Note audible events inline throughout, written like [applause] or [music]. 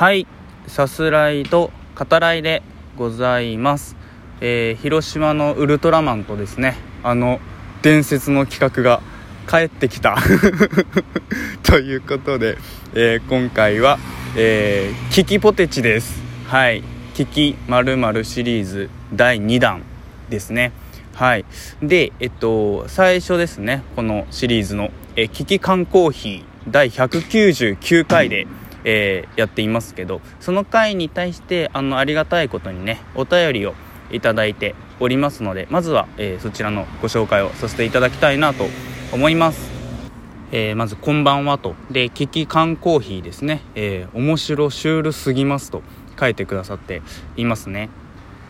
はい。さすらいと語らいでございます、えー広島のウルトラマンとですねあの伝説の企画が帰ってきた。[laughs] ということで、えー今回は、えーキキポテチです。はい。キキ〇〇シリーズ第2弾ですね。はい。でえっと最初ですねこのシリーズの「えーキキ缶コーヒー」第199回で、えーやっていますけどその回に対してあのありがたいことにねお便りをいただいておりますのでまずは、えーそちらのご紹介をさせていただきたいなと思います。えーまず「こんばんは」と。で「キキ缶コーヒー」ですね、えー面白シュールすぎます」と書いてくださっていますね。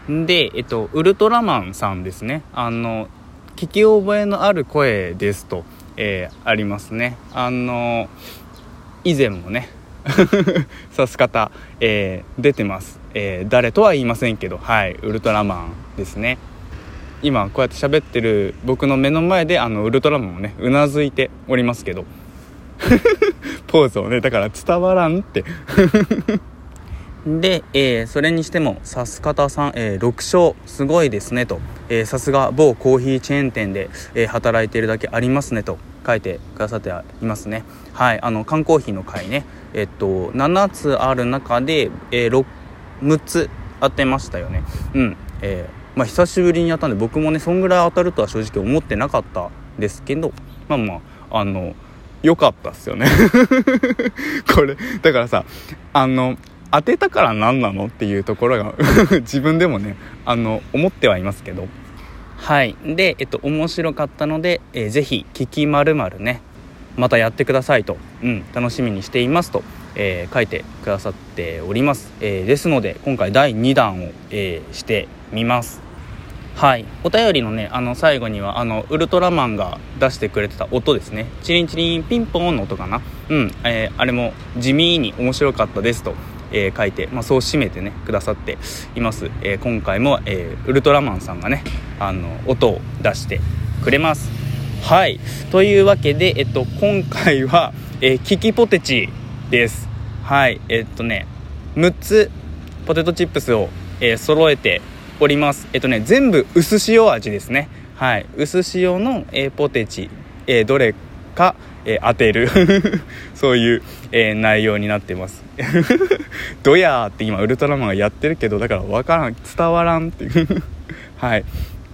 でえっとウルトラマンさんですね。あの聞き覚えのある声ですと、えーありますね。あの以前もね指す方、えー出てます、えー誰とは言いませんけどはいウルトラマンですね。今こうやって喋ってる僕の目の前であのウルトラマンもねうなずいておりますけど。[laughs] ポーズをねだから伝わらんって。で、えーそれにしてもさす方さん、えー6勝すごいですねと。えーさすが某コーヒーチェーン店で、えー働いているだけありますねと書いてくださっていますね。はいあの缶コーヒーの回ね。えっと7つある中で、えー、6, 6つ当てましたよね。うんえーまあ久しぶりにやったんで僕もねそんぐらい当たるとは正直思ってなかったですけどまあまああの良かったっすよね。[laughs] これだからさあの当てたから何なのっていうところが [laughs] 自分でもねあの思ってはいますけど。はい。でえっと面白かったので、えーぜひ「聞きまるねまたやってくださいと、うん、楽しみにしていますと、えー書いてくださっております、えーですので今回第2弾を、えーしてみます。はい。お便りのねあの最後にはあのウルトラマンが出してくれてた音ですね。チリンチリンピンポンの音かな。うん、えーあれも地味に面白かったですと、えー書いて、まあ、そう締めてねくださっています、えー今回も、えーウルトラマンさんがねあの音を出してくれます。はい。というわけで、えっと、今回は、えーキキポテチです。はい。えっとね6つポテトチップスを、えー揃えております。えっとね全部薄塩味ですね。はい。薄塩の、えーポテチ、えーどれか、えー当てる。[laughs] そういう、えー内容になってます。[laughs] ドヤーって今ウルトラマンがやってるけどだから分からん。伝わらんっていう。[laughs] はい。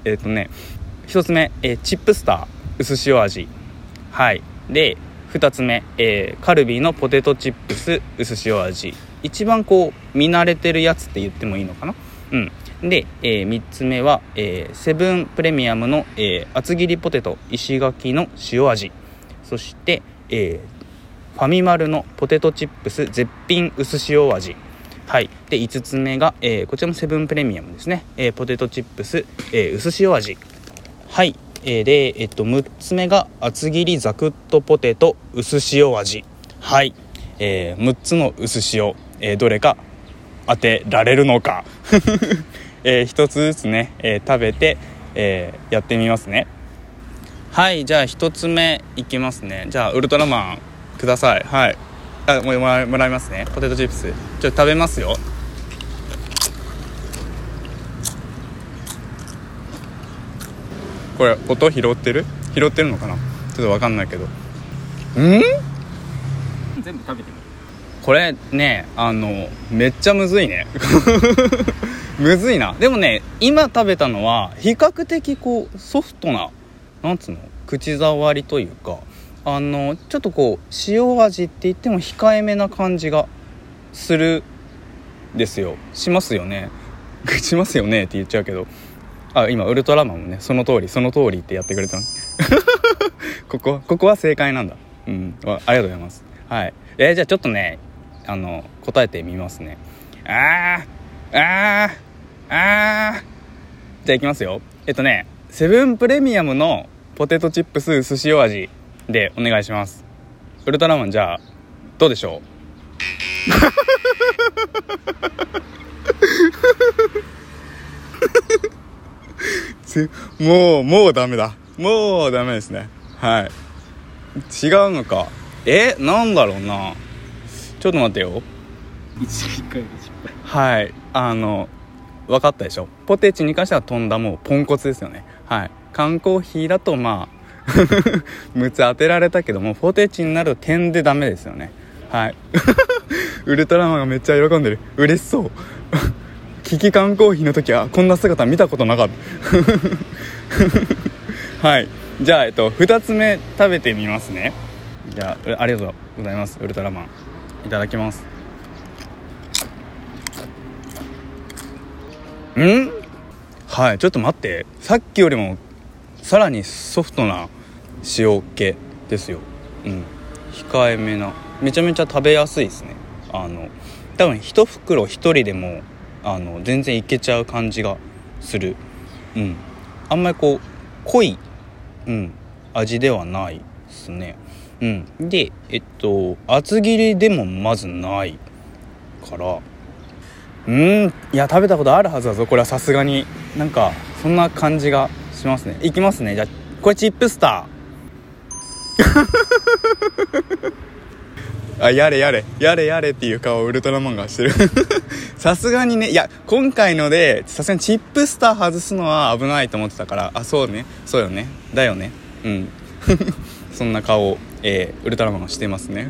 えっ、とね1つ目、えチップスター薄塩味。はい。で2つ目、えカルビーのポテトチップス薄塩味。一番こう見慣れてるやつって言ってもいいのかな？うん。で、え3つ目は、えセブンプレミアムの、え厚切りポテト石垣の塩味。そして、えーファミマルのポテトチップス絶品薄塩味。はい。で5つ目が、えーこちらもセブンプレミアムですね、えーポテトチップス、えー薄塩味。はい、えーで、えっと、6つ目が厚切りザクッとポテト薄塩味。はい、えー6つの薄塩、えーどれか当てられるのか、[laughs] え1つずつね、えー食べて、えーやってみますね。はいじゃあ1つ目いきますね。じゃあウルトラマンください。はい。あもうもらいもらいますね。ポテトチップス。ちょっと食べますよ。これ音拾ってる？拾ってるのかな？ちょっと分かんないけど。うん？全部食べてみる。これねあのめっちゃむずいね。[laughs] むずいな。でもね今食べたのは比較的こうソフトななんつうの？口触りというかあのちょっとこう塩味って言っても控えめな感じがするですよ。しますよね。[laughs] しますよねって言っちゃうけど。あ今ウルトラマンもねその通りその通りってやってくれた [laughs] ここここは正解なんだ。うん。あありがとうございます。はい。えーじゃあちょっとねあの答えてみますね。あーあーあー。じゃあいきますよ。えっとねセブンプレミアムのポテトチップス薄塩味でお願いします。ウルトラマンじゃあどうでしょう？つもうもうダメだ。もうダメですね。はい。違うのか。えなんだろうな。ちょっと待ってよ。一回で失敗。はい。あの分かったでしょ。ポテチに関しては飛んだもうポンコツですよね。はい缶コーヒーだとまあ [laughs] 6つ当てられたけどもポテチになると点でダメですよね。はい。[laughs] ウルトラマンがめっちゃ喜んでる。嬉しそう。[laughs] 危機缶コーヒーの時はこんな姿見たことなかった。はい。じゃあ、えっと、2つ目食べてみますね。じゃあありがとうございます。ウルトラマン。いただきます。ん？はい。ちょっと待って。さっきよりもさらにソフトな塩気ですよ。うん。控えめな。めちゃめちゃ食べやすいですね。あの多分1袋1人でもあの全然いけちゃう感じがする。うん。あんまりこう濃い、うん、味ではないですね。うん。でえっと厚切りでもまずないから。うん。いや食べたことあるはずだぞこれはさすがに。なんかそんな感じがしますね。いきますね。じゃあこれチップスター。[laughs] あやれやれ。やれやれっていう顔をウルトラマンがしてる。[laughs] さすがにね。いや今回のでさすがにチップスター外すのは危ないと思ってたから。あそうね。そうよね。だよね。うん。[laughs] そんな顔を、えー、ウルトラマンがしてますね。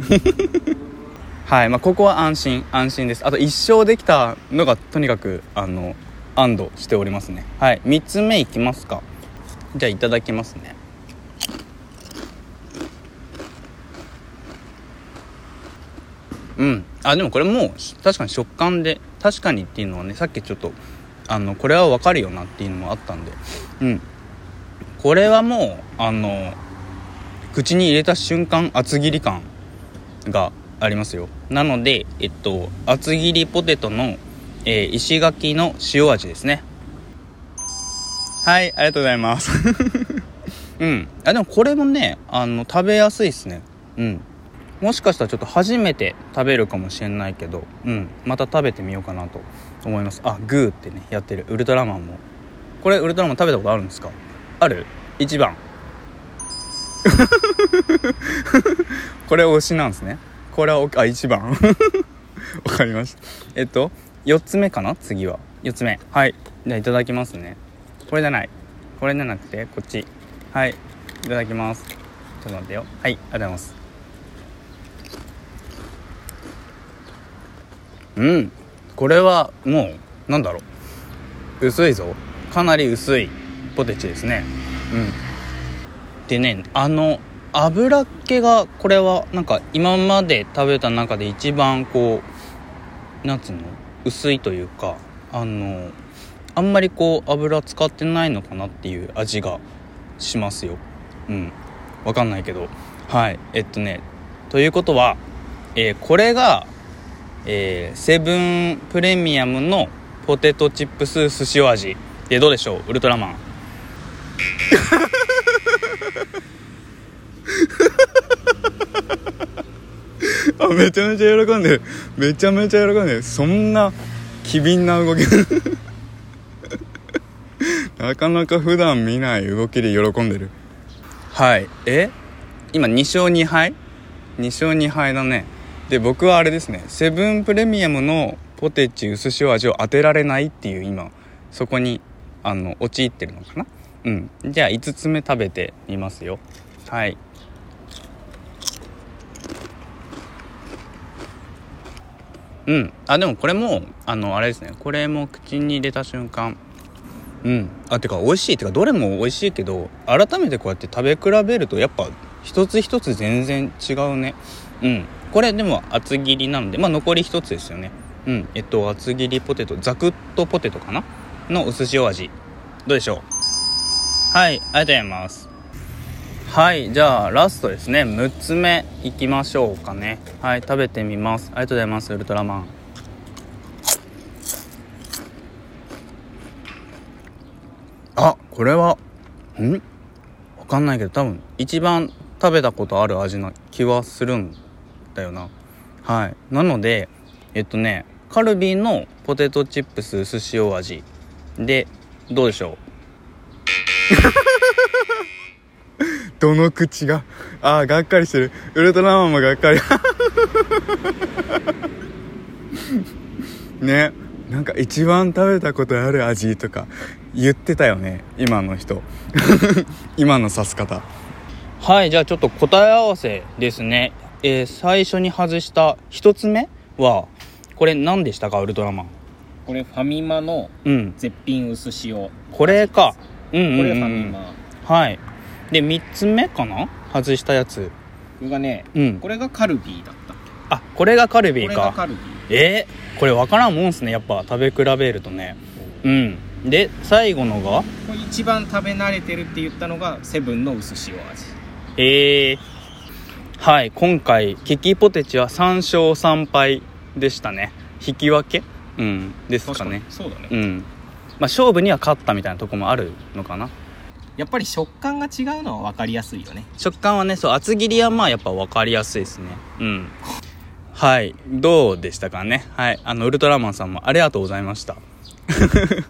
はい。まあ、ここは安心。安心です。あと一生できたのがとにかくあの安堵しておりますね。はい。3つ目いきますか。じゃあいただきますね。うん。あでもこれもう確かに食感で確かにっていうのはねさっきちょっとあのこれは分かるよなっていうのもあったんで。うん。これはもうあの口に入れた瞬間厚切り感がありますよ。なのでえっと厚切りポテトの、えー、石垣の塩味ですね。はいありがとうございます。[laughs] うん。あでもこれもねあの食べやすいですね。うん。もしかしたらちょっと初めて食べるかもしれないけど、うん、また食べてみようかなと思います。あグーってねやってる。ウルトラマンも。これウルトラマン食べたことあるんですか？ある？1番。[laughs] これ推しなんですね。これはあ1番。[laughs] わかりました。えっと4つ目かな？次は。4つ目。はい。じゃあいただきますねこれじゃない。これじゃなくてこっち。はい。いただきます。ちょっと待ってよ。はい。ありがとうございます。うん。これはもうなんだろう。薄いぞ。かなり薄いポテチですね。うん。でねあの油っ気がこれはなんか今まで食べた中で一番こうなんつうの？薄いというかあのあんまりこう油使ってないのかなっていう味がしますよ。うん。わかんないけど。はい。えっとね。ということは、えー、これがえー、セブンプレミアムのポテトチップス寿司味。でどうでしょう？ウルトラマン。[laughs] あめちゃめちゃ喜んでる。めちゃめちゃ喜んでる。そんな機敏な動き。なかなか普段見ない動きで喜んでる。はい。え？今2勝2敗？2勝2敗だね。で僕はあれですね。セブンプレミアムのポテチ薄塩味を当てられないっていう今そこにあの陥ってるのかな？うん。じゃあ5つ目食べてみますよ。はい。うん。あでもこれもあのあれですね。これも口に入れた瞬間うん。あてか美味しい。てかどれも美味しいけど改めてこうやって食べ比べるとやっぱ一つ一つ全然違うね。うん。これでも厚切りなのでまあ残り1つですよね。うん。えっと厚切りポテトザクッとポテトかな？の薄塩味。どうでしょう？はいありがとうございます。はいじゃあラストですね。6つ目いきましょうかね。はい食べてみます。ありがとうございますウルトラマンあこれはん？わかんないけど多分一番食べたことある味な気はするんだよな。はい。なのでえっとねカルビーのポテトチップス薄塩味。でどうでしょう？[laughs] どの口が？ああがっかりしてる。ウルトラマンもがっかり。[laughs] ね。なんか一番食べたことある味とか言ってたよね今の人。[laughs] 今の指す方。はいじゃあちょっと答え合わせですね。えー、最初に外した1つ目はこれ何でしたかウルトラマン。これファミマの絶品薄塩、うん、これか。うんうん、うん、これファミマ。はい。で3つ目かな？外したやつ。これがね、うん、これがカルビーだったあこれがカルビーか。これがカルビーえー、これ分からんもんすね。やっぱ食べ比べるとね。うん。で最後のが？一番食べ慣れてるって言ったのがセブンの薄塩味。ええー、はい今回キキポテチは3勝3敗でしたね。引き分け？うんですかね。そうだね。うん。まあ勝負には勝ったみたいなとこもあるのかな。やっぱり食感が違うのは分かりやすいよね。食感はねそう厚切りはまあやっぱ分かりやすいですね。うんはい。どうでしたかね？はい。あのウルトラマンさんもありがとうございました。[laughs]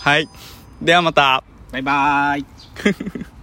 はい。ではまた。バイバーイ [laughs]